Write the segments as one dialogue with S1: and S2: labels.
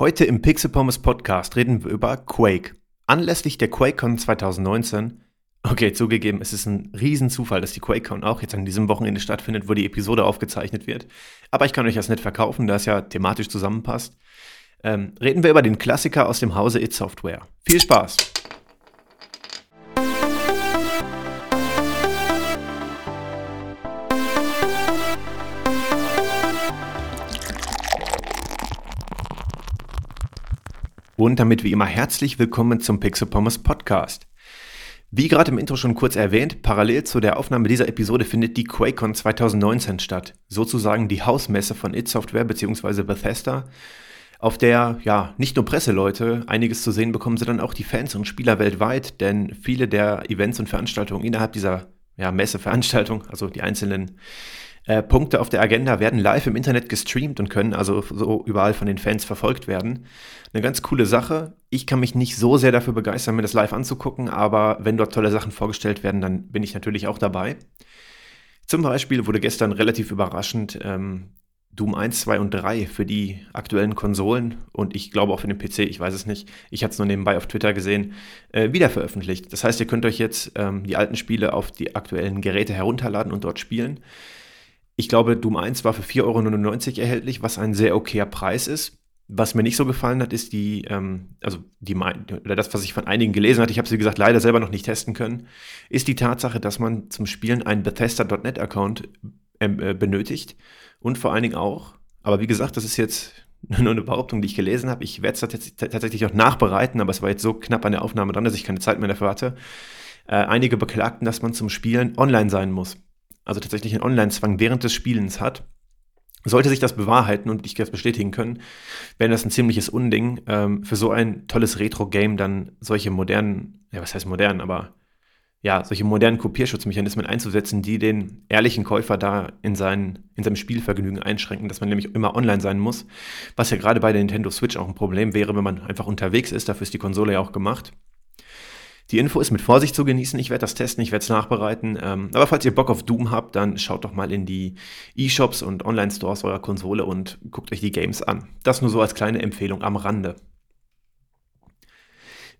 S1: Heute im Pixel Pommes Podcast reden wir über Quake. Anlässlich der QuakeCon 2019, okay, zugegeben, es ist ein Riesenzufall, dass die QuakeCon auch jetzt an diesem Wochenende stattfindet, wo die Episode aufgezeichnet wird. Aber ich kann euch das nicht verkaufen, da es ja thematisch zusammenpasst. Ähm, reden wir über den Klassiker aus dem Hause It Software. Viel Spaß! Und damit wie immer herzlich willkommen zum Pixel Pommes Podcast. Wie gerade im Intro schon kurz erwähnt, parallel zu der Aufnahme dieser Episode findet die QuakeCon 2019 statt. Sozusagen die Hausmesse von It Software bzw. Bethesda, auf der ja nicht nur Presseleute einiges zu sehen bekommen, sondern auch die Fans und Spieler weltweit, denn viele der Events und Veranstaltungen innerhalb dieser ja, Messeveranstaltung, also die einzelnen äh, Punkte auf der Agenda werden live im Internet gestreamt und können also so überall von den Fans verfolgt werden. Eine ganz coole Sache. Ich kann mich nicht so sehr dafür begeistern, mir das live anzugucken, aber wenn dort tolle Sachen vorgestellt werden, dann bin ich natürlich auch dabei. Zum Beispiel wurde gestern relativ überraschend ähm, Doom 1, 2 und 3 für die aktuellen Konsolen und ich glaube auch für den PC, ich weiß es nicht, ich hatte es nur nebenbei auf Twitter gesehen, äh, wieder veröffentlicht. Das heißt, ihr könnt euch jetzt ähm, die alten Spiele auf die aktuellen Geräte herunterladen und dort spielen. Ich glaube, Doom 1 war für 4,99 Euro erhältlich, was ein sehr okayer Preis ist. Was mir nicht so gefallen hat, ist die, ähm, also die, oder das, was ich von einigen gelesen hatte, ich habe sie gesagt, leider selber noch nicht testen können, ist die Tatsache, dass man zum Spielen einen Bethesda.net-Account ähm, äh, benötigt und vor allen Dingen auch, aber wie gesagt, das ist jetzt nur eine Behauptung, die ich gelesen habe. Ich werde es tatsächlich auch nachbereiten, aber es war jetzt so knapp an der Aufnahme dran, dass ich keine Zeit mehr dafür hatte. Äh, einige beklagten, dass man zum Spielen online sein muss also tatsächlich einen Online-Zwang während des Spielens hat, sollte sich das bewahrheiten und ich das bestätigen können, wäre das ein ziemliches Unding, ähm, für so ein tolles Retro-Game dann solche modernen, ja, was heißt modern, aber ja, solche modernen Kopierschutzmechanismen einzusetzen, die den ehrlichen Käufer da in, sein, in seinem Spielvergnügen einschränken, dass man nämlich immer online sein muss, was ja gerade bei der Nintendo Switch auch ein Problem wäre, wenn man einfach unterwegs ist, dafür ist die Konsole ja auch gemacht. Die Info ist mit Vorsicht zu genießen. Ich werde das testen, ich werde es nachbereiten. Ähm, aber falls ihr Bock auf Doom habt, dann schaut doch mal in die E-Shops und Online-Stores eurer Konsole und guckt euch die Games an. Das nur so als kleine Empfehlung am Rande.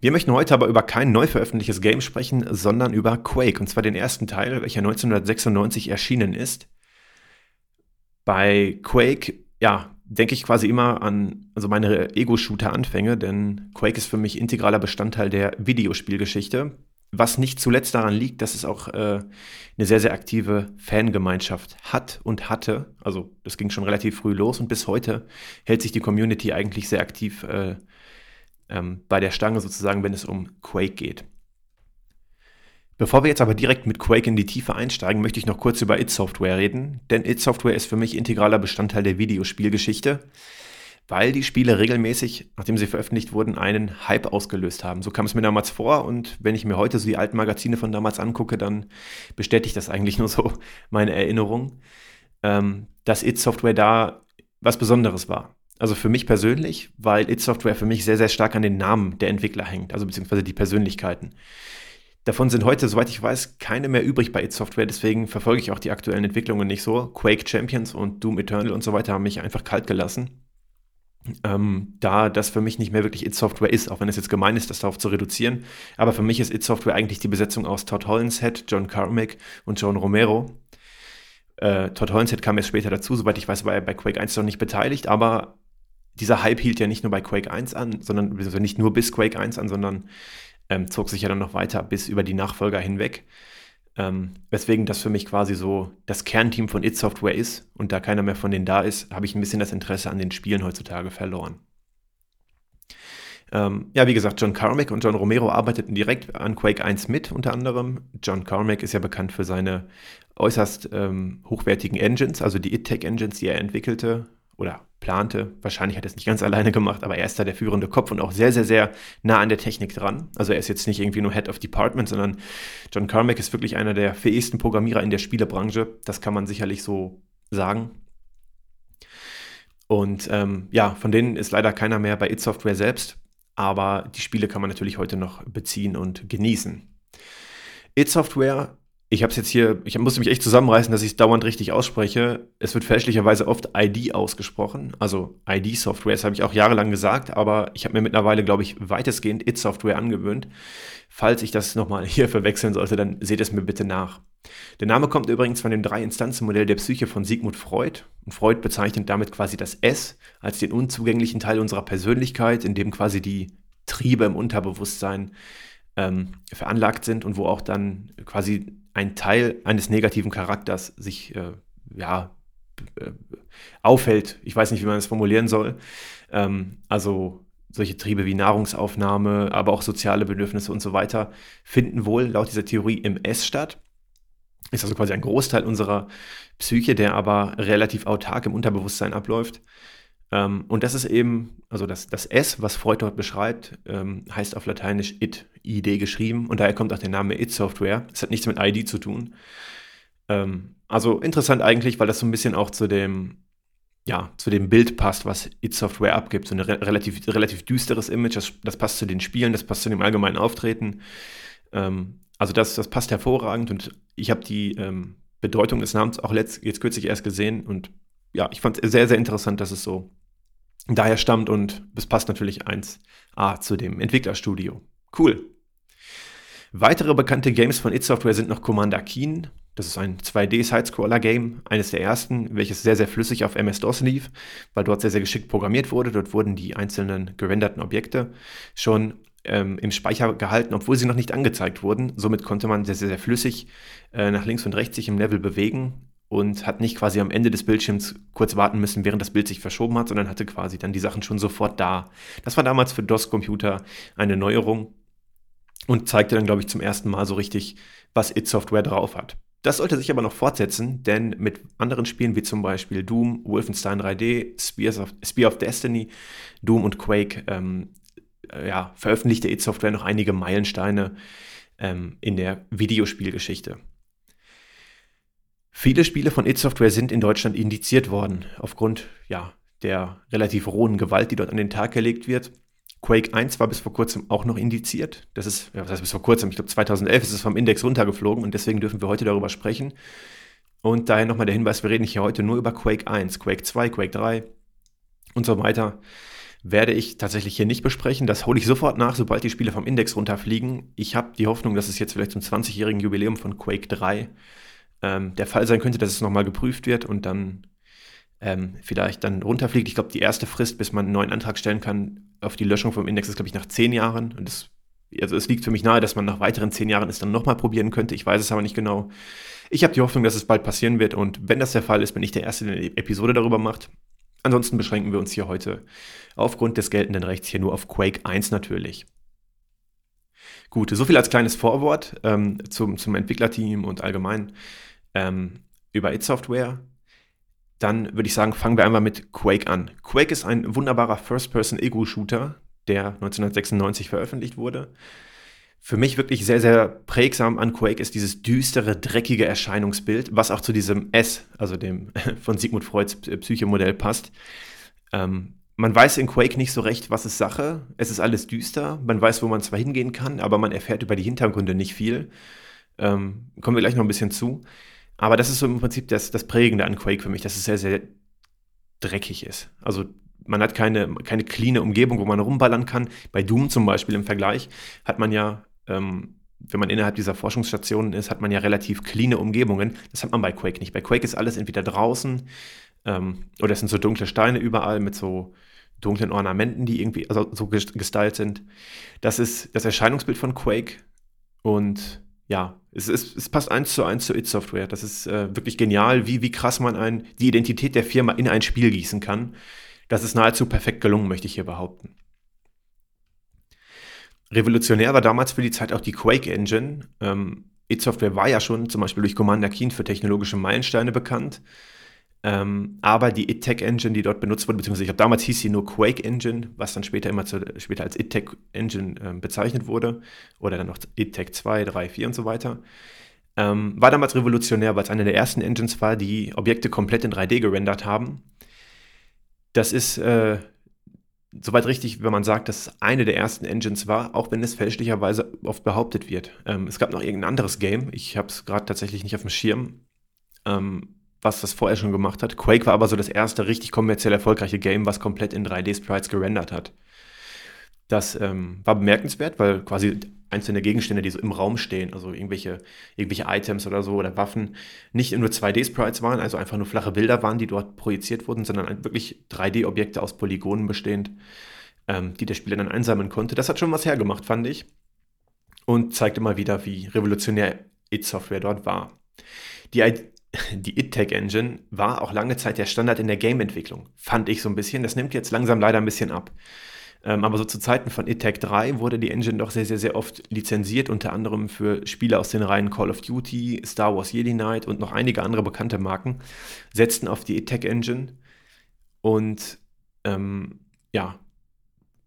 S1: Wir möchten heute aber über kein neu veröffentlichtes Game sprechen, sondern über Quake, und zwar den ersten Teil, welcher 1996 erschienen ist. Bei Quake, ja, denke ich quasi immer an also meine Ego-Shooter-Anfänge, denn Quake ist für mich integraler Bestandteil der Videospielgeschichte. Was nicht zuletzt daran liegt, dass es auch äh, eine sehr, sehr aktive Fangemeinschaft hat und hatte. Also das ging schon relativ früh los und bis heute hält sich die Community eigentlich sehr aktiv äh, ähm, bei der Stange sozusagen, wenn es um Quake geht. Bevor wir jetzt aber direkt mit Quake in die Tiefe einsteigen, möchte ich noch kurz über It Software reden, denn It Software ist für mich integraler Bestandteil der Videospielgeschichte, weil die Spiele regelmäßig, nachdem sie veröffentlicht wurden, einen Hype ausgelöst haben. So kam es mir damals vor und wenn ich mir heute so die alten Magazine von damals angucke, dann bestätigt das eigentlich nur so meine Erinnerung, ähm, dass It Software da was Besonderes war. Also für mich persönlich, weil It Software für mich sehr, sehr stark an den Namen der Entwickler hängt, also beziehungsweise die Persönlichkeiten. Davon sind heute, soweit ich weiß, keine mehr übrig bei id Software, deswegen verfolge ich auch die aktuellen Entwicklungen nicht so. Quake Champions und Doom Eternal und so weiter haben mich einfach kalt gelassen. Ähm, da das für mich nicht mehr wirklich id Software ist, auch wenn es jetzt gemein ist, das darauf zu reduzieren. Aber für mich ist id Software eigentlich die Besetzung aus Todd Hollinshead, John Carmack und John Romero. Äh, Todd Hollinshead kam erst später dazu, soweit ich weiß, war er bei Quake 1 noch nicht beteiligt, aber dieser Hype hielt ja nicht nur bei Quake 1 an, sondern also nicht nur bis Quake 1 an, sondern ähm, zog sich ja dann noch weiter bis über die Nachfolger hinweg. Ähm, weswegen das für mich quasi so das Kernteam von It Software ist und da keiner mehr von denen da ist, habe ich ein bisschen das Interesse an den Spielen heutzutage verloren. Ähm, ja, wie gesagt, John Carmack und John Romero arbeiteten direkt an Quake 1 mit, unter anderem. John Carmack ist ja bekannt für seine äußerst ähm, hochwertigen Engines, also die It-Tech-Engines, die er entwickelte oder plante. Wahrscheinlich hat er es nicht ganz alleine gemacht, aber er ist da der führende Kopf und auch sehr, sehr, sehr nah an der Technik dran. Also er ist jetzt nicht irgendwie nur Head of Department, sondern John Carmack ist wirklich einer der fähigsten Programmierer in der Spielebranche. Das kann man sicherlich so sagen. Und ähm, ja, von denen ist leider keiner mehr bei It Software selbst, aber die Spiele kann man natürlich heute noch beziehen und genießen. It Software ich habe es jetzt hier, ich musste mich echt zusammenreißen, dass ich es dauernd richtig ausspreche. Es wird fälschlicherweise oft ID ausgesprochen, also ID-Software. Das habe ich auch jahrelang gesagt, aber ich habe mir mittlerweile, glaube ich, weitestgehend It-Software angewöhnt. Falls ich das nochmal hier verwechseln sollte, dann seht es mir bitte nach. Der Name kommt übrigens von dem Drei-Instanzen-Modell der Psyche von Sigmund Freud. Und Freud bezeichnet damit quasi das S als den unzugänglichen Teil unserer Persönlichkeit, in dem quasi die Triebe im Unterbewusstsein ähm, veranlagt sind und wo auch dann quasi ein Teil eines negativen Charakters sich äh, ja, äh, aufhält. Ich weiß nicht, wie man das formulieren soll. Ähm, also solche Triebe wie Nahrungsaufnahme, aber auch soziale Bedürfnisse und so weiter finden wohl laut dieser Theorie im S statt. Ist also quasi ein Großteil unserer Psyche, der aber relativ autark im Unterbewusstsein abläuft. Ähm, und das ist eben, also das, das S, was Freud dort beschreibt, ähm, heißt auf Lateinisch it, ID geschrieben. Und daher kommt auch der Name It Software. Es hat nichts mit ID zu tun. Ähm, also interessant eigentlich, weil das so ein bisschen auch zu dem, ja, zu dem Bild passt, was It Software abgibt. So ein re relativ, relativ düsteres Image, das, das, passt zu den Spielen, das passt zu dem allgemeinen Auftreten. Ähm, also das, das passt hervorragend und ich habe die ähm, Bedeutung des Namens auch letzt, jetzt kürzlich erst gesehen und ja, ich fand es sehr, sehr interessant, dass es so daher stammt und es passt natürlich 1A zu dem Entwicklerstudio. Cool. Weitere bekannte Games von id Software sind noch Commander Keen. Das ist ein 2D-Sidescroller-Game, eines der ersten, welches sehr, sehr flüssig auf MS-DOS lief, weil dort sehr, sehr geschickt programmiert wurde. Dort wurden die einzelnen gerenderten Objekte schon ähm, im Speicher gehalten, obwohl sie noch nicht angezeigt wurden. Somit konnte man sehr, sehr, sehr flüssig äh, nach links und rechts sich im Level bewegen und hat nicht quasi am Ende des Bildschirms kurz warten müssen, während das Bild sich verschoben hat, sondern hatte quasi dann die Sachen schon sofort da. Das war damals für DOS-Computer eine Neuerung und zeigte dann, glaube ich, zum ersten Mal so richtig, was It-Software drauf hat. Das sollte sich aber noch fortsetzen, denn mit anderen Spielen wie zum Beispiel Doom, Wolfenstein 3D, Spears of, Spear of Destiny, Doom und Quake ähm, äh, ja, veröffentlichte It-Software noch einige Meilensteine ähm, in der Videospielgeschichte. Viele Spiele von id Software sind in Deutschland indiziert worden, aufgrund ja, der relativ rohen Gewalt, die dort an den Tag gelegt wird. Quake 1 war bis vor kurzem auch noch indiziert. Das ist, ja, was heißt bis vor kurzem? Ich glaube 2011 ist es vom Index runtergeflogen und deswegen dürfen wir heute darüber sprechen. Und daher nochmal der Hinweis, wir reden hier heute nur über Quake 1, Quake 2, Quake 3 und so weiter. Werde ich tatsächlich hier nicht besprechen. Das hole ich sofort nach, sobald die Spiele vom Index runterfliegen. Ich habe die Hoffnung, dass es jetzt vielleicht zum 20-jährigen Jubiläum von Quake 3 ähm, der Fall sein könnte, dass es nochmal geprüft wird und dann ähm, vielleicht dann runterfliegt. Ich glaube, die erste Frist, bis man einen neuen Antrag stellen kann auf die Löschung vom Index, ist, glaube ich, nach zehn Jahren. Und das, also es liegt für mich nahe, dass man nach weiteren zehn Jahren es dann nochmal probieren könnte. Ich weiß es aber nicht genau. Ich habe die Hoffnung, dass es bald passieren wird und wenn das der Fall ist, bin ich der Erste, der eine Episode darüber macht. Ansonsten beschränken wir uns hier heute aufgrund des geltenden Rechts hier nur auf Quake 1 natürlich. Gut, so viel als kleines Vorwort ähm, zum, zum Entwicklerteam und allgemein ähm, über It Software. Dann würde ich sagen, fangen wir einmal mit Quake an. Quake ist ein wunderbarer First-Person-Ego-Shooter, der 1996 veröffentlicht wurde. Für mich wirklich sehr, sehr prägsam an Quake ist dieses düstere, dreckige Erscheinungsbild, was auch zu diesem S, also dem von Sigmund Freuds Psychemodell passt. Ähm, man weiß in Quake nicht so recht, was ist Sache. Es ist alles düster. Man weiß, wo man zwar hingehen kann, aber man erfährt über die Hintergründe nicht viel. Ähm, kommen wir gleich noch ein bisschen zu. Aber das ist so im Prinzip das, das Prägende an Quake für mich, dass es sehr, sehr dreckig ist. Also man hat keine, keine cleane Umgebung, wo man rumballern kann. Bei Doom zum Beispiel im Vergleich hat man ja, ähm, wenn man innerhalb dieser Forschungsstationen ist, hat man ja relativ cleane Umgebungen. Das hat man bei Quake nicht. Bei Quake ist alles entweder draußen ähm, oder es sind so dunkle Steine überall mit so dunklen Ornamenten, die irgendwie also so gestylt sind. Das ist das Erscheinungsbild von Quake und ja, es, es, es passt eins zu eins zu It Software. Das ist äh, wirklich genial, wie, wie krass man ein, die Identität der Firma in ein Spiel gießen kann. Das ist nahezu perfekt gelungen, möchte ich hier behaupten. Revolutionär war damals für die Zeit auch die Quake Engine. Ähm, It Software war ja schon zum Beispiel durch Commander Keen für technologische Meilensteine bekannt. Ähm, aber die ITTech Engine, die dort benutzt wurde, beziehungsweise ich glaube, damals hieß sie nur Quake Engine, was dann später immer zu, später als ITTech Engine äh, bezeichnet wurde, oder dann noch ITTech 2, 3, 4 und so weiter, ähm, war damals revolutionär, weil es eine der ersten Engines war, die Objekte komplett in 3D gerendert haben. Das ist äh, soweit richtig, wenn man sagt, dass es eine der ersten Engines war, auch wenn es fälschlicherweise oft behauptet wird. Ähm, es gab noch irgendein anderes Game, ich habe es gerade tatsächlich nicht auf dem Schirm, ähm, was das vorher schon gemacht hat. Quake war aber so das erste richtig kommerziell erfolgreiche Game, was komplett in 3D-Sprites gerendert hat. Das ähm, war bemerkenswert, weil quasi einzelne Gegenstände, die so im Raum stehen, also irgendwelche, irgendwelche Items oder so oder Waffen, nicht nur 2D-Sprites waren, also einfach nur flache Bilder waren, die dort projiziert wurden, sondern wirklich 3D-Objekte aus Polygonen bestehend, ähm, die der Spieler dann einsammeln konnte. Das hat schon was hergemacht, fand ich. Und zeigte mal wieder, wie revolutionär It-Software dort war. Die, die It-Tech-Engine war auch lange Zeit der Standard in der Game-Entwicklung, fand ich so ein bisschen. Das nimmt jetzt langsam leider ein bisschen ab. Ähm, aber so zu Zeiten von ITAC 3 wurde die Engine doch sehr, sehr, sehr oft lizenziert, unter anderem für Spiele aus den Reihen Call of Duty, Star Wars Jedi Knight und noch einige andere bekannte Marken, setzten auf die ITAC Engine und ähm, ja,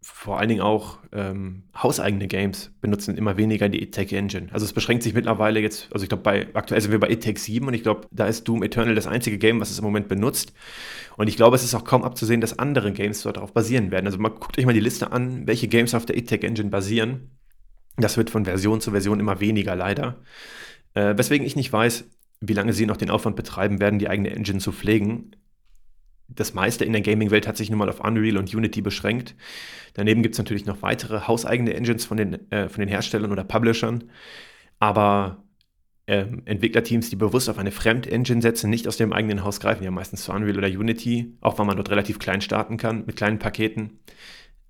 S1: vor allen Dingen auch ähm, hauseigene Games benutzen immer weniger die ITEC Engine. Also es beschränkt sich mittlerweile jetzt, also ich glaube, bei aktuell sind wir bei ITEC 7 und ich glaube, da ist Doom Eternal das einzige Game, was es im Moment benutzt. Und ich glaube, es ist auch kaum abzusehen, dass andere Games dort darauf basieren werden. Also mal, guckt euch mal die Liste an, welche Games auf der ITEC Engine basieren. Das wird von Version zu Version immer weniger, leider. Äh, weswegen ich nicht weiß, wie lange sie noch den Aufwand betreiben werden, die eigene Engine zu pflegen das meiste in der Gaming-Welt hat sich nun mal auf Unreal und Unity beschränkt. Daneben gibt es natürlich noch weitere hauseigene Engines von den, äh, von den Herstellern oder Publishern. Aber ähm, Entwicklerteams, die bewusst auf eine Fremd-Engine setzen, nicht aus dem eigenen Haus greifen, ja meistens zu Unreal oder Unity, auch weil man dort relativ klein starten kann mit kleinen Paketen,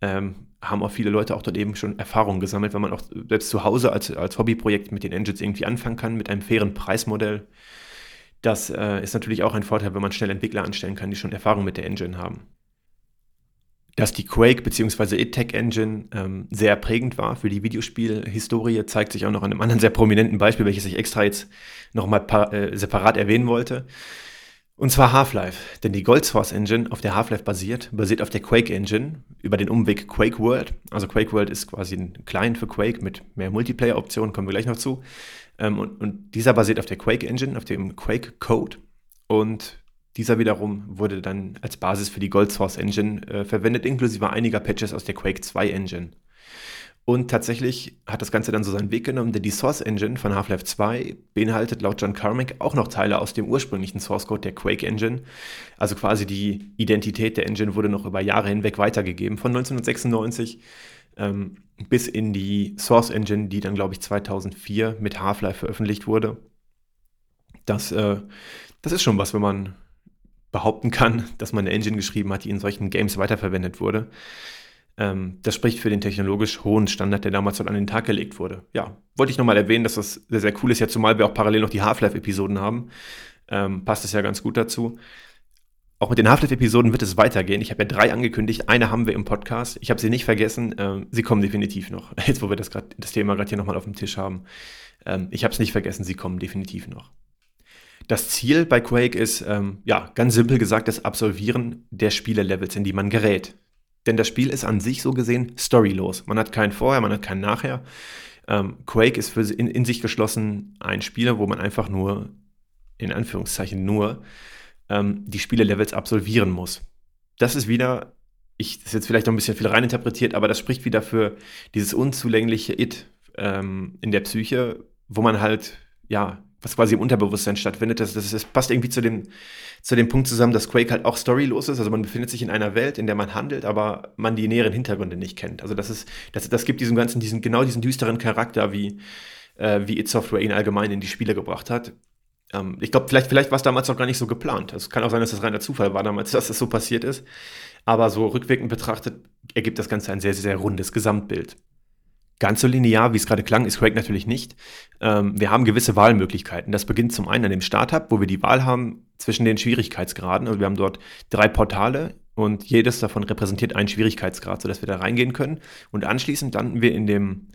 S1: ähm, haben auch viele Leute auch dort eben schon Erfahrungen gesammelt, weil man auch selbst zu Hause als, als Hobbyprojekt mit den Engines irgendwie anfangen kann, mit einem fairen Preismodell. Das äh, ist natürlich auch ein Vorteil, wenn man schnell Entwickler anstellen kann, die schon Erfahrung mit der Engine haben. Dass die Quake bzw. ITEC Engine ähm, sehr prägend war für die Videospielhistorie, zeigt sich auch noch an einem anderen sehr prominenten Beispiel, welches ich extra jetzt nochmal äh, separat erwähnen wollte. Und zwar Half-Life. Denn die Gold Source Engine, auf der Half-Life basiert, basiert auf der Quake Engine über den Umweg Quake World. Also Quake World ist quasi ein Client für Quake mit mehr Multiplayer-Optionen, kommen wir gleich noch zu. Ähm, und, und, dieser basiert auf der Quake Engine, auf dem Quake Code. Und dieser wiederum wurde dann als Basis für die Gold Source Engine äh, verwendet, inklusive einiger Patches aus der Quake 2 Engine. Und tatsächlich hat das Ganze dann so seinen Weg genommen, denn die Source Engine von Half-Life 2 beinhaltet laut John Carmack auch noch Teile aus dem ursprünglichen Source Code der Quake Engine. Also quasi die Identität der Engine wurde noch über Jahre hinweg weitergegeben, von 1996 ähm, bis in die Source Engine, die dann, glaube ich, 2004 mit Half-Life veröffentlicht wurde. Das, äh, das ist schon was, wenn man behaupten kann, dass man eine Engine geschrieben hat, die in solchen Games weiterverwendet wurde. Ähm, das spricht für den technologisch hohen Standard, der damals dort an den Tag gelegt wurde. Ja, wollte ich nochmal erwähnen, dass das sehr, sehr cool ist, ja, zumal wir auch parallel noch die Half-Life-Episoden haben. Ähm, passt es ja ganz gut dazu. Auch mit den Half-Life-Episoden wird es weitergehen. Ich habe ja drei angekündigt. Eine haben wir im Podcast. Ich habe sie nicht vergessen. Ähm, sie kommen definitiv noch. Jetzt, wo wir das, grad, das Thema gerade hier nochmal auf dem Tisch haben. Ähm, ich habe es nicht vergessen. Sie kommen definitiv noch. Das Ziel bei Quake ist, ähm, ja, ganz simpel gesagt, das Absolvieren der Spielelevels, in die man gerät. Denn das Spiel ist an sich so gesehen storylos. Man hat keinen Vorher, man hat keinen Nachher. Ähm, Quake ist für in, in sich geschlossen ein Spiel, wo man einfach nur, in Anführungszeichen nur, ähm, die Spielelevels absolvieren muss. Das ist wieder, ich, das ist jetzt vielleicht noch ein bisschen viel reininterpretiert, aber das spricht wieder für dieses unzulängliche It ähm, in der Psyche, wo man halt, ja, was quasi im Unterbewusstsein stattfindet. Das, das, das passt irgendwie zu dem, zu dem Punkt zusammen, dass Quake halt auch storylos ist. Also man befindet sich in einer Welt, in der man handelt, aber man die näheren Hintergründe nicht kennt. Also das ist, das, das gibt diesem Ganzen diesen, genau diesen düsteren Charakter, wie, äh, wie It Software ihn allgemein in die Spiele gebracht hat. Ähm, ich glaube, vielleicht, vielleicht war es damals noch gar nicht so geplant. Es kann auch sein, dass das reiner Zufall war damals, dass das so passiert ist. Aber so rückwirkend betrachtet ergibt das Ganze ein sehr, sehr, sehr rundes Gesamtbild. Ganz so linear, wie es gerade klang, ist Quake natürlich nicht. Ähm, wir haben gewisse Wahlmöglichkeiten. Das beginnt zum einen an dem Startup, wo wir die Wahl haben zwischen den Schwierigkeitsgraden. Also wir haben dort drei Portale und jedes davon repräsentiert einen Schwierigkeitsgrad, sodass wir da reingehen können. Und anschließend landen wir in dem,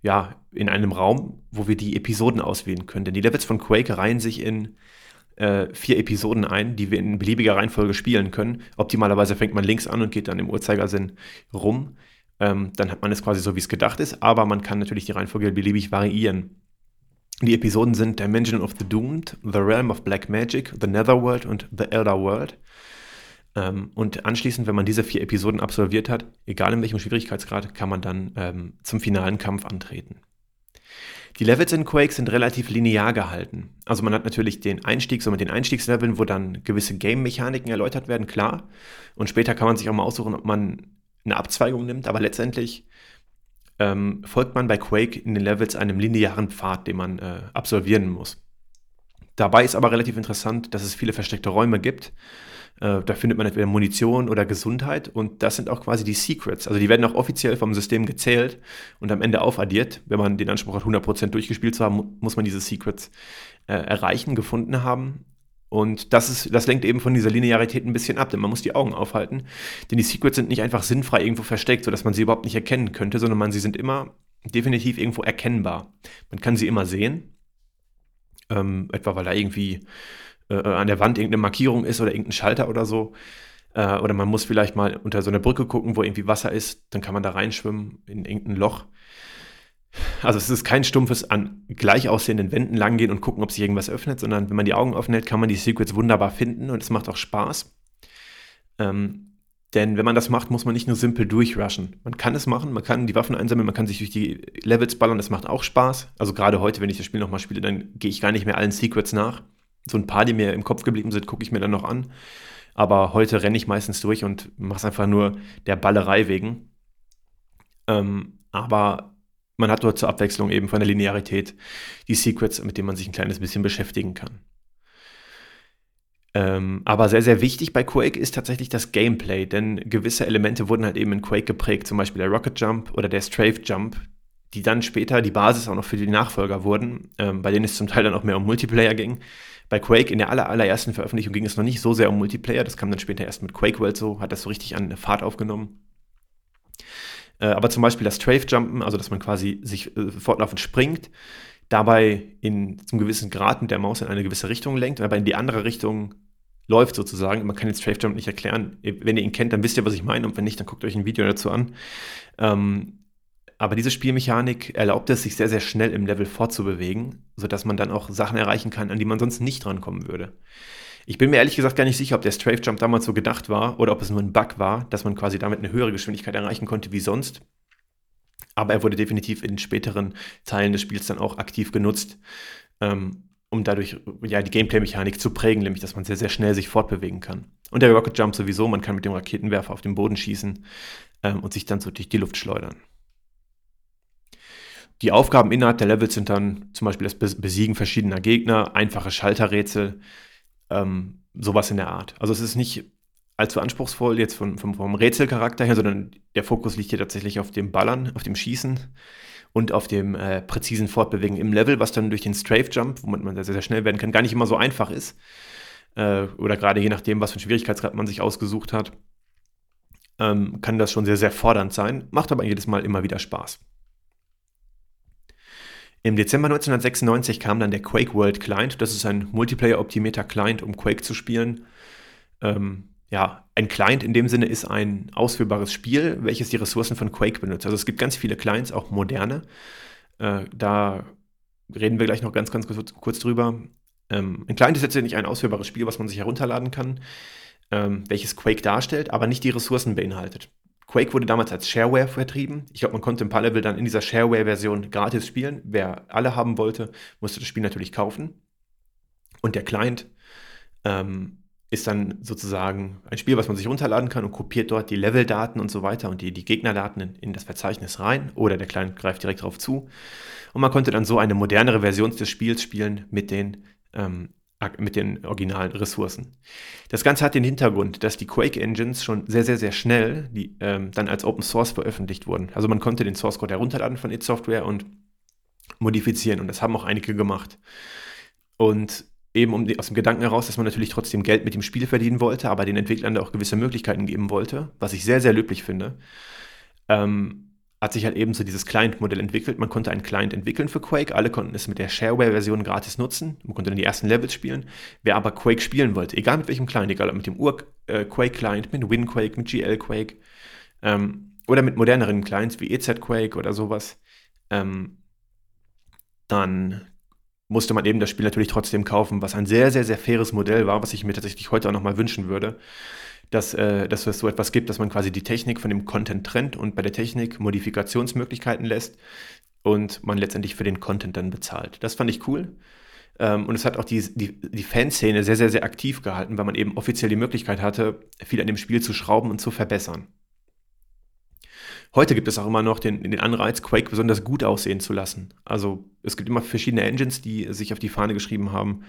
S1: ja, in einem Raum, wo wir die Episoden auswählen können. Denn die Levels von Quake reihen sich in äh, vier Episoden ein, die wir in beliebiger Reihenfolge spielen können. Optimalerweise fängt man links an und geht dann im Uhrzeigersinn rum ähm, dann hat man es quasi so, wie es gedacht ist, aber man kann natürlich die Reihenfolge beliebig variieren. Die Episoden sind Dimension of the Doomed, The Realm of Black Magic, The Netherworld und The Elder World. Ähm, und anschließend, wenn man diese vier Episoden absolviert hat, egal in welchem Schwierigkeitsgrad, kann man dann ähm, zum finalen Kampf antreten. Die Levels in Quake sind relativ linear gehalten. Also man hat natürlich den Einstieg, so mit den Einstiegsleveln, wo dann gewisse Game-Mechaniken erläutert werden, klar. Und später kann man sich auch mal aussuchen, ob man eine Abzweigung nimmt, aber letztendlich ähm, folgt man bei Quake in den Levels einem linearen Pfad, den man äh, absolvieren muss. Dabei ist aber relativ interessant, dass es viele versteckte Räume gibt. Äh, da findet man entweder Munition oder Gesundheit und das sind auch quasi die Secrets. Also die werden auch offiziell vom System gezählt und am Ende aufaddiert. Wenn man den Anspruch hat, 100% durchgespielt zu haben, muss man diese Secrets äh, erreichen, gefunden haben. Und das, ist, das lenkt eben von dieser Linearität ein bisschen ab, denn man muss die Augen aufhalten. Denn die Secrets sind nicht einfach sinnfrei irgendwo versteckt, sodass man sie überhaupt nicht erkennen könnte, sondern man, sie sind immer definitiv irgendwo erkennbar. Man kann sie immer sehen. Ähm, etwa weil da irgendwie äh, an der Wand irgendeine Markierung ist oder irgendein Schalter oder so. Äh, oder man muss vielleicht mal unter so eine Brücke gucken, wo irgendwie Wasser ist. Dann kann man da reinschwimmen in irgendein Loch. Also es ist kein stumpfes an gleich aussehenden Wänden langgehen und gucken, ob sich irgendwas öffnet, sondern wenn man die Augen offen hält, kann man die Secrets wunderbar finden und es macht auch Spaß. Ähm, denn wenn man das macht, muss man nicht nur simpel durchrushen. Man kann es machen, man kann die Waffen einsammeln, man kann sich durch die Levels ballern, das macht auch Spaß. Also gerade heute, wenn ich das Spiel nochmal spiele, dann gehe ich gar nicht mehr allen Secrets nach. So ein paar, die mir im Kopf geblieben sind, gucke ich mir dann noch an. Aber heute renne ich meistens durch und mache es einfach nur der Ballerei wegen. Ähm, aber man hat dort zur Abwechslung eben von der Linearität die Secrets, mit denen man sich ein kleines bisschen beschäftigen kann. Ähm, aber sehr, sehr wichtig bei Quake ist tatsächlich das Gameplay, denn gewisse Elemente wurden halt eben in Quake geprägt, zum Beispiel der Rocket Jump oder der Strafe Jump, die dann später die Basis auch noch für die Nachfolger wurden, ähm, bei denen es zum Teil dann auch mehr um Multiplayer ging. Bei Quake in der aller, allerersten Veröffentlichung ging es noch nicht so sehr um Multiplayer, das kam dann später erst mit Quake World so, hat das so richtig an Fahrt aufgenommen. Äh, aber zum Beispiel das Strafe-Jumpen, also dass man quasi sich äh, fortlaufend springt, dabei in zum gewissen Grad mit der Maus in eine gewisse Richtung lenkt, aber in die andere Richtung läuft sozusagen. Man kann den Strafe Jump nicht erklären. Wenn ihr ihn kennt, dann wisst ihr, was ich meine und wenn nicht, dann guckt euch ein Video dazu an. Ähm, aber diese Spielmechanik erlaubt es, sich sehr, sehr schnell im Level fortzubewegen, sodass man dann auch Sachen erreichen kann, an die man sonst nicht drankommen würde. Ich bin mir ehrlich gesagt gar nicht sicher, ob der Strafe Jump damals so gedacht war oder ob es nur ein Bug war, dass man quasi damit eine höhere Geschwindigkeit erreichen konnte wie sonst. Aber er wurde definitiv in späteren Teilen des Spiels dann auch aktiv genutzt, ähm, um dadurch ja, die Gameplay-Mechanik zu prägen, nämlich dass man sehr, sehr schnell sich fortbewegen kann. Und der Rocket Jump sowieso, man kann mit dem Raketenwerfer auf den Boden schießen ähm, und sich dann so durch die Luft schleudern. Die Aufgaben innerhalb der Levels sind dann zum Beispiel das Besiegen verschiedener Gegner, einfache Schalterrätsel, ähm, sowas in der Art. Also es ist nicht allzu anspruchsvoll jetzt vom, vom, vom Rätselcharakter her, sondern der Fokus liegt hier tatsächlich auf dem Ballern, auf dem Schießen und auf dem äh, präzisen Fortbewegen im Level, was dann durch den Strafe Jump, womit man sehr, sehr schnell werden kann, gar nicht immer so einfach ist. Äh, oder gerade je nachdem, was für einen Schwierigkeitsgrad man sich ausgesucht hat, ähm, kann das schon sehr, sehr fordernd sein, macht aber jedes Mal immer wieder Spaß. Im Dezember 1996 kam dann der Quake World Client. Das ist ein Multiplayer-optimierter Client, um Quake zu spielen. Ähm, ja, ein Client in dem Sinne ist ein ausführbares Spiel, welches die Ressourcen von Quake benutzt. Also es gibt ganz viele Clients, auch moderne. Äh, da reden wir gleich noch ganz, ganz kurz, kurz drüber. Ähm, ein Client ist jetzt nicht ein ausführbares Spiel, was man sich herunterladen kann, ähm, welches Quake darstellt, aber nicht die Ressourcen beinhaltet. Quake wurde damals als Shareware vertrieben. Ich glaube, man konnte ein paar Level dann in dieser Shareware-Version gratis spielen. Wer alle haben wollte, musste das Spiel natürlich kaufen. Und der Client ähm, ist dann sozusagen ein Spiel, was man sich runterladen kann und kopiert dort die Leveldaten und so weiter und die, die Gegnerdaten in, in, das Verzeichnis rein oder der Client greift direkt darauf zu. Und man konnte dann so eine modernere Version des Spiels spielen mit den ähm, mit den originalen Ressourcen. Das Ganze hat den Hintergrund, dass die Quake Engines schon sehr, sehr, sehr schnell die, ähm, dann als Open Source veröffentlicht wurden. Also man konnte den Source Code herunterladen von id Software und modifizieren und das haben auch einige gemacht. Und eben um die, aus dem Gedanken heraus, dass man natürlich trotzdem Geld mit dem Spiel verdienen wollte, aber den Entwicklern da auch gewisse Möglichkeiten geben wollte, was ich sehr, sehr löblich finde. Ähm, hat sich halt eben so dieses Client-Modell entwickelt. Man konnte einen Client entwickeln für Quake. Alle konnten es mit der Shareware-Version gratis nutzen. Man konnte dann die ersten Levels spielen. Wer aber Quake spielen wollte, egal mit welchem Client, egal ob mit dem Ur-Quake-Client, äh, mit WinQuake, mit GL-Quake ähm, oder mit moderneren Clients wie EZ-Quake oder sowas, ähm, dann musste man eben das Spiel natürlich trotzdem kaufen, was ein sehr, sehr, sehr faires Modell war, was ich mir tatsächlich heute auch nochmal wünschen würde. Dass, äh, dass es so etwas gibt, dass man quasi die Technik von dem Content trennt und bei der Technik Modifikationsmöglichkeiten lässt und man letztendlich für den Content dann bezahlt. Das fand ich cool. Ähm, und es hat auch die, die, die Fanszene sehr, sehr, sehr aktiv gehalten, weil man eben offiziell die Möglichkeit hatte, viel an dem Spiel zu schrauben und zu verbessern. Heute gibt es auch immer noch den, den Anreiz, Quake besonders gut aussehen zu lassen. Also es gibt immer verschiedene Engines, die sich auf die Fahne geschrieben haben,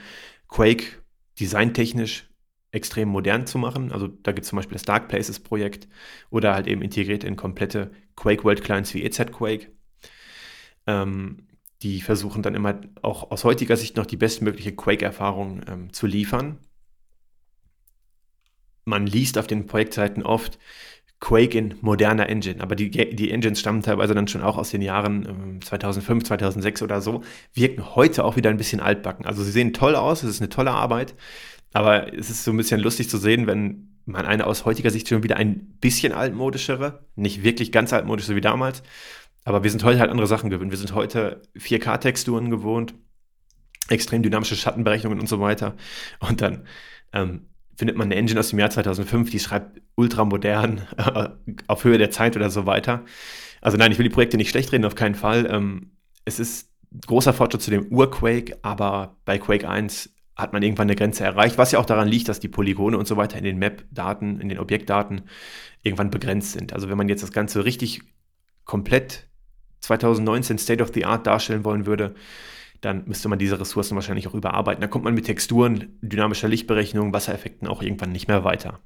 S1: Quake designtechnisch extrem modern zu machen. Also da gibt es zum Beispiel das Dark Places Projekt oder halt eben integriert in komplette Quake World Clients wie EZ Quake. Ähm, die versuchen dann immer auch aus heutiger Sicht noch die bestmögliche Quake-Erfahrung ähm, zu liefern. Man liest auf den Projektseiten oft Quake in moderner Engine, aber die, die Engines stammen teilweise dann schon auch aus den Jahren ähm, 2005, 2006 oder so, wirken heute auch wieder ein bisschen altbacken. Also sie sehen toll aus, es ist eine tolle Arbeit, aber es ist so ein bisschen lustig zu sehen, wenn man eine aus heutiger Sicht schon wieder ein bisschen altmodischere, nicht wirklich ganz altmodisch so wie damals, aber wir sind heute halt andere Sachen gewöhnt. Wir sind heute 4K-Texturen gewohnt, extrem dynamische Schattenberechnungen und so weiter. Und dann ähm, findet man eine Engine aus dem Jahr 2005, die schreibt ultramodern, äh, auf Höhe der Zeit oder so weiter. Also nein, ich will die Projekte nicht schlecht reden, auf keinen Fall. Ähm, es ist großer Fortschritt zu dem Ur-Quake, aber bei Quake 1 hat man irgendwann eine Grenze erreicht, was ja auch daran liegt, dass die Polygone und so weiter in den Map-Daten, in den Objektdaten irgendwann begrenzt sind. Also wenn man jetzt das Ganze richtig komplett 2019 State of the Art darstellen wollen würde, dann müsste man diese Ressourcen wahrscheinlich auch überarbeiten. Da kommt man mit Texturen, dynamischer Lichtberechnung, Wassereffekten auch irgendwann nicht mehr weiter.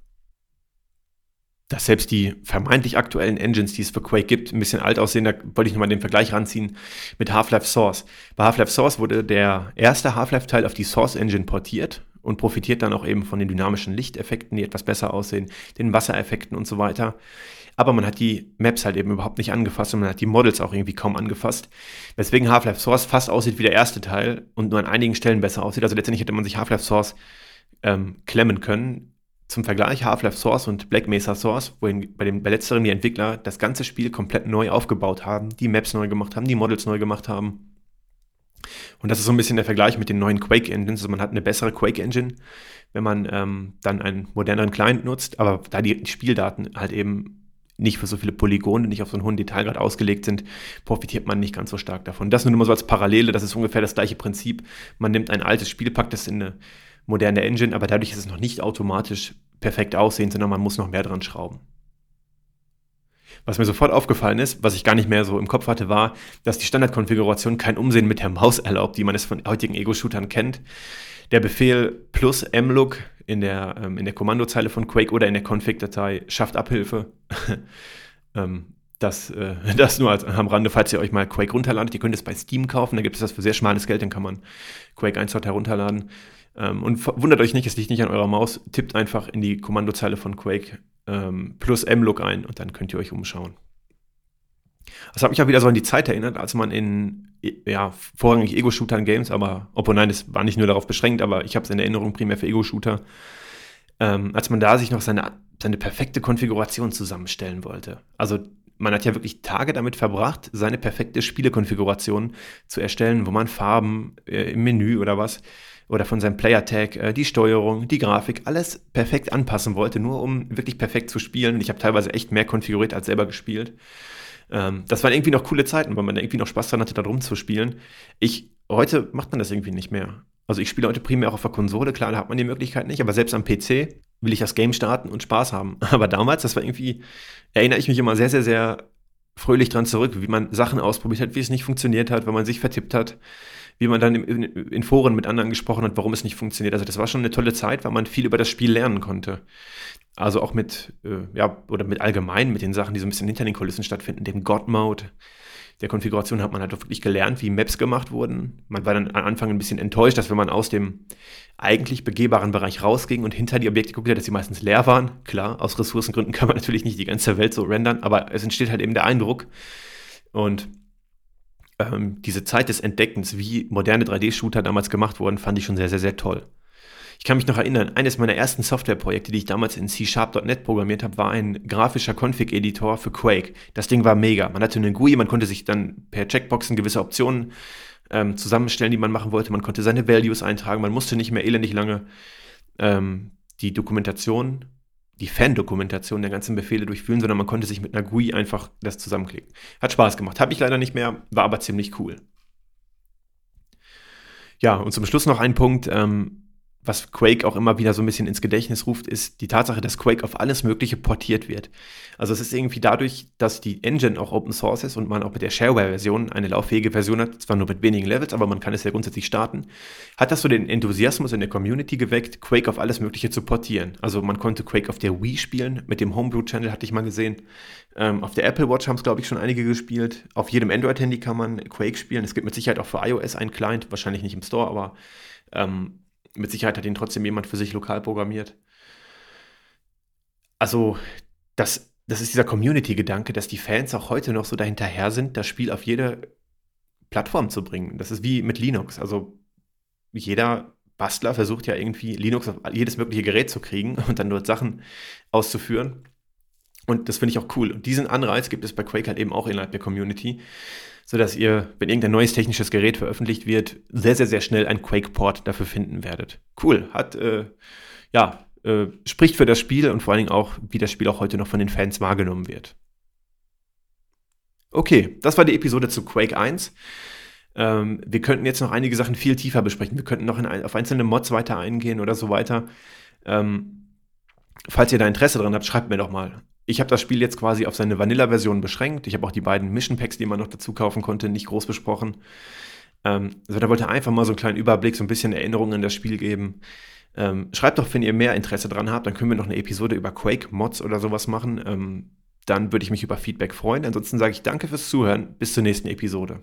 S1: Dass selbst die vermeintlich aktuellen Engines, die es für Quake gibt, ein bisschen alt aussehen, da wollte ich nochmal den Vergleich ranziehen mit Half-Life Source. Bei Half-Life Source wurde der erste Half-Life-Teil auf die Source Engine portiert und profitiert dann auch eben von den dynamischen Lichteffekten, die etwas besser aussehen, den Wassereffekten und so weiter aber man hat die Maps halt eben überhaupt nicht angefasst und man hat die Models auch irgendwie kaum angefasst. Weswegen Half-Life Source fast aussieht wie der erste Teil und nur an einigen Stellen besser aussieht. Also letztendlich hätte man sich Half-Life Source ähm, klemmen können. Zum Vergleich Half-Life Source und Black Mesa Source, wohin bei, dem, bei letzterem die Entwickler das ganze Spiel komplett neu aufgebaut haben, die Maps neu gemacht haben, die Models neu gemacht haben. Und das ist so ein bisschen der Vergleich mit den neuen Quake Engines. Also man hat eine bessere Quake Engine, wenn man ähm, dann einen moderneren Client nutzt, aber da die Spieldaten halt eben nicht für so viele Polygone, nicht auf so einen hohen Detailgrad ausgelegt sind, profitiert man nicht ganz so stark davon. Das nur mal so als Parallele, das ist ungefähr das gleiche Prinzip. Man nimmt ein altes Spiel, packt es in eine moderne Engine, aber dadurch ist es noch nicht automatisch perfekt aussehen, sondern man muss noch mehr dran schrauben. Was mir sofort aufgefallen ist, was ich gar nicht mehr so im Kopf hatte, war, dass die Standardkonfiguration kein Umsehen mit der Maus erlaubt, wie man es von heutigen Ego-Shootern kennt. Der Befehl plus mlook in der, ähm, in der Kommandozeile von Quake oder in der Config-Datei schafft Abhilfe. ähm, das, äh, das nur als, am Rande, falls ihr euch mal Quake runterladet. Ihr könnt es bei Steam kaufen, da gibt es das für sehr schmales Geld, dann kann man Quake 1 dort herunterladen. Ähm, und wundert euch nicht, es liegt nicht an eurer Maus. Tippt einfach in die Kommandozeile von Quake ähm, plus mlook ein und dann könnt ihr euch umschauen. Das hat mich auch wieder so an die Zeit erinnert, als man in, ja, vorrangig Ego-Shootern Games, aber, obwohl nein, das war nicht nur darauf beschränkt, aber ich habe es in Erinnerung primär für Ego-Shooter, ähm, als man da sich noch seine, seine perfekte Konfiguration zusammenstellen wollte. Also man hat ja wirklich Tage damit verbracht, seine perfekte Spielekonfiguration zu erstellen, wo man Farben äh, im Menü oder was oder von seinem Player-Tag, äh, die Steuerung, die Grafik, alles perfekt anpassen wollte, nur um wirklich perfekt zu spielen. Ich habe teilweise echt mehr konfiguriert als selber gespielt. Ähm, das waren irgendwie noch coole Zeiten, weil man da irgendwie noch Spaß dran hatte, da rumzuspielen. Ich, heute macht man das irgendwie nicht mehr. Also ich spiele heute primär auch auf der Konsole, klar, da hat man die Möglichkeit nicht, aber selbst am PC will ich das Game starten und Spaß haben. Aber damals, das war irgendwie, erinnere ich mich immer sehr, sehr, sehr fröhlich dran zurück, wie man Sachen ausprobiert hat, wie es nicht funktioniert hat, weil man sich vertippt hat, wie man dann in, in, Foren mit anderen gesprochen hat, warum es nicht funktioniert. Also das war schon eine tolle Zeit, weil man viel über das Spiel lernen konnte. Also auch mit, äh, ja, oder mit allgemein, mit den Sachen, die so ein bisschen hinter den Kulissen stattfinden, dem God-Mode. Der Konfiguration hat man halt wirklich gelernt, wie Maps gemacht wurden. Man war dann am Anfang ein bisschen enttäuscht, dass wenn man aus dem eigentlich begehbaren Bereich rausging und hinter die Objekte guckte, dass sie meistens leer waren. Klar, aus Ressourcengründen kann man natürlich nicht die ganze Welt so rendern, aber es entsteht halt eben der Eindruck. Und ähm, diese Zeit des Entdeckens, wie moderne 3D-Shooter damals gemacht wurden, fand ich schon sehr, sehr, sehr toll. Ich kann mich noch erinnern, eines meiner ersten Softwareprojekte, die ich damals in C-Sharp.net programmiert habe, war ein grafischer Config-Editor für Quake. Das Ding war mega. Man hatte einen GUI, man konnte sich dann per Checkboxen gewisse Optionen ähm, zusammenstellen, die man machen wollte. Man konnte seine Values eintragen. Man musste nicht mehr elendig lange ähm, die Dokumentation die Fan-Dokumentation der ganzen Befehle durchführen, sondern man konnte sich mit einer GUI einfach das zusammenklicken. Hat Spaß gemacht. Habe ich leider nicht mehr, war aber ziemlich cool. Ja, und zum Schluss noch ein Punkt. Ähm, was Quake auch immer wieder so ein bisschen ins Gedächtnis ruft, ist die Tatsache, dass Quake auf alles Mögliche portiert wird. Also es ist irgendwie dadurch, dass die Engine auch Open Source ist und man auch mit der Shareware-Version eine lauffähige Version hat, zwar nur mit wenigen Levels, aber man kann es ja grundsätzlich starten, hat das so den Enthusiasmus in der Community geweckt, Quake auf alles Mögliche zu portieren. Also man konnte Quake auf der Wii spielen, mit dem Homebrew-Channel hatte ich mal gesehen. Ähm, auf der Apple Watch haben es, glaube ich, schon einige gespielt. Auf jedem Android-Handy kann man Quake spielen. Es gibt mit Sicherheit auch für iOS einen Client, wahrscheinlich nicht im Store, aber ähm, mit Sicherheit hat ihn trotzdem jemand für sich lokal programmiert. Also, das, das ist dieser Community-Gedanke, dass die Fans auch heute noch so dahinterher sind, das Spiel auf jede Plattform zu bringen. Das ist wie mit Linux. Also, jeder Bastler versucht ja irgendwie Linux auf jedes mögliche Gerät zu kriegen und dann dort Sachen auszuführen. Und das finde ich auch cool. Und diesen Anreiz gibt es bei Quake halt eben auch innerhalb der Community, sodass ihr, wenn irgendein neues technisches Gerät veröffentlicht wird, sehr, sehr, sehr schnell ein Quake-Port dafür finden werdet. Cool, hat, äh, ja, äh, spricht für das Spiel und vor allen Dingen auch, wie das Spiel auch heute noch von den Fans wahrgenommen wird. Okay, das war die Episode zu Quake 1. Ähm, wir könnten jetzt noch einige Sachen viel tiefer besprechen. Wir könnten noch in, auf einzelne Mods weiter eingehen oder so weiter. Ähm, falls ihr da Interesse dran habt, schreibt mir doch mal. Ich habe das Spiel jetzt quasi auf seine Vanilla-Version beschränkt. Ich habe auch die beiden Mission Packs, die man noch dazu kaufen konnte, nicht groß besprochen. Ähm, also da wollte einfach mal so einen kleinen Überblick, so ein bisschen Erinnerungen an das Spiel geben. Ähm, schreibt doch, wenn ihr mehr Interesse dran habt, dann können wir noch eine Episode über Quake-Mods oder sowas machen. Ähm, dann würde ich mich über Feedback freuen. Ansonsten sage ich danke fürs Zuhören. Bis zur nächsten Episode.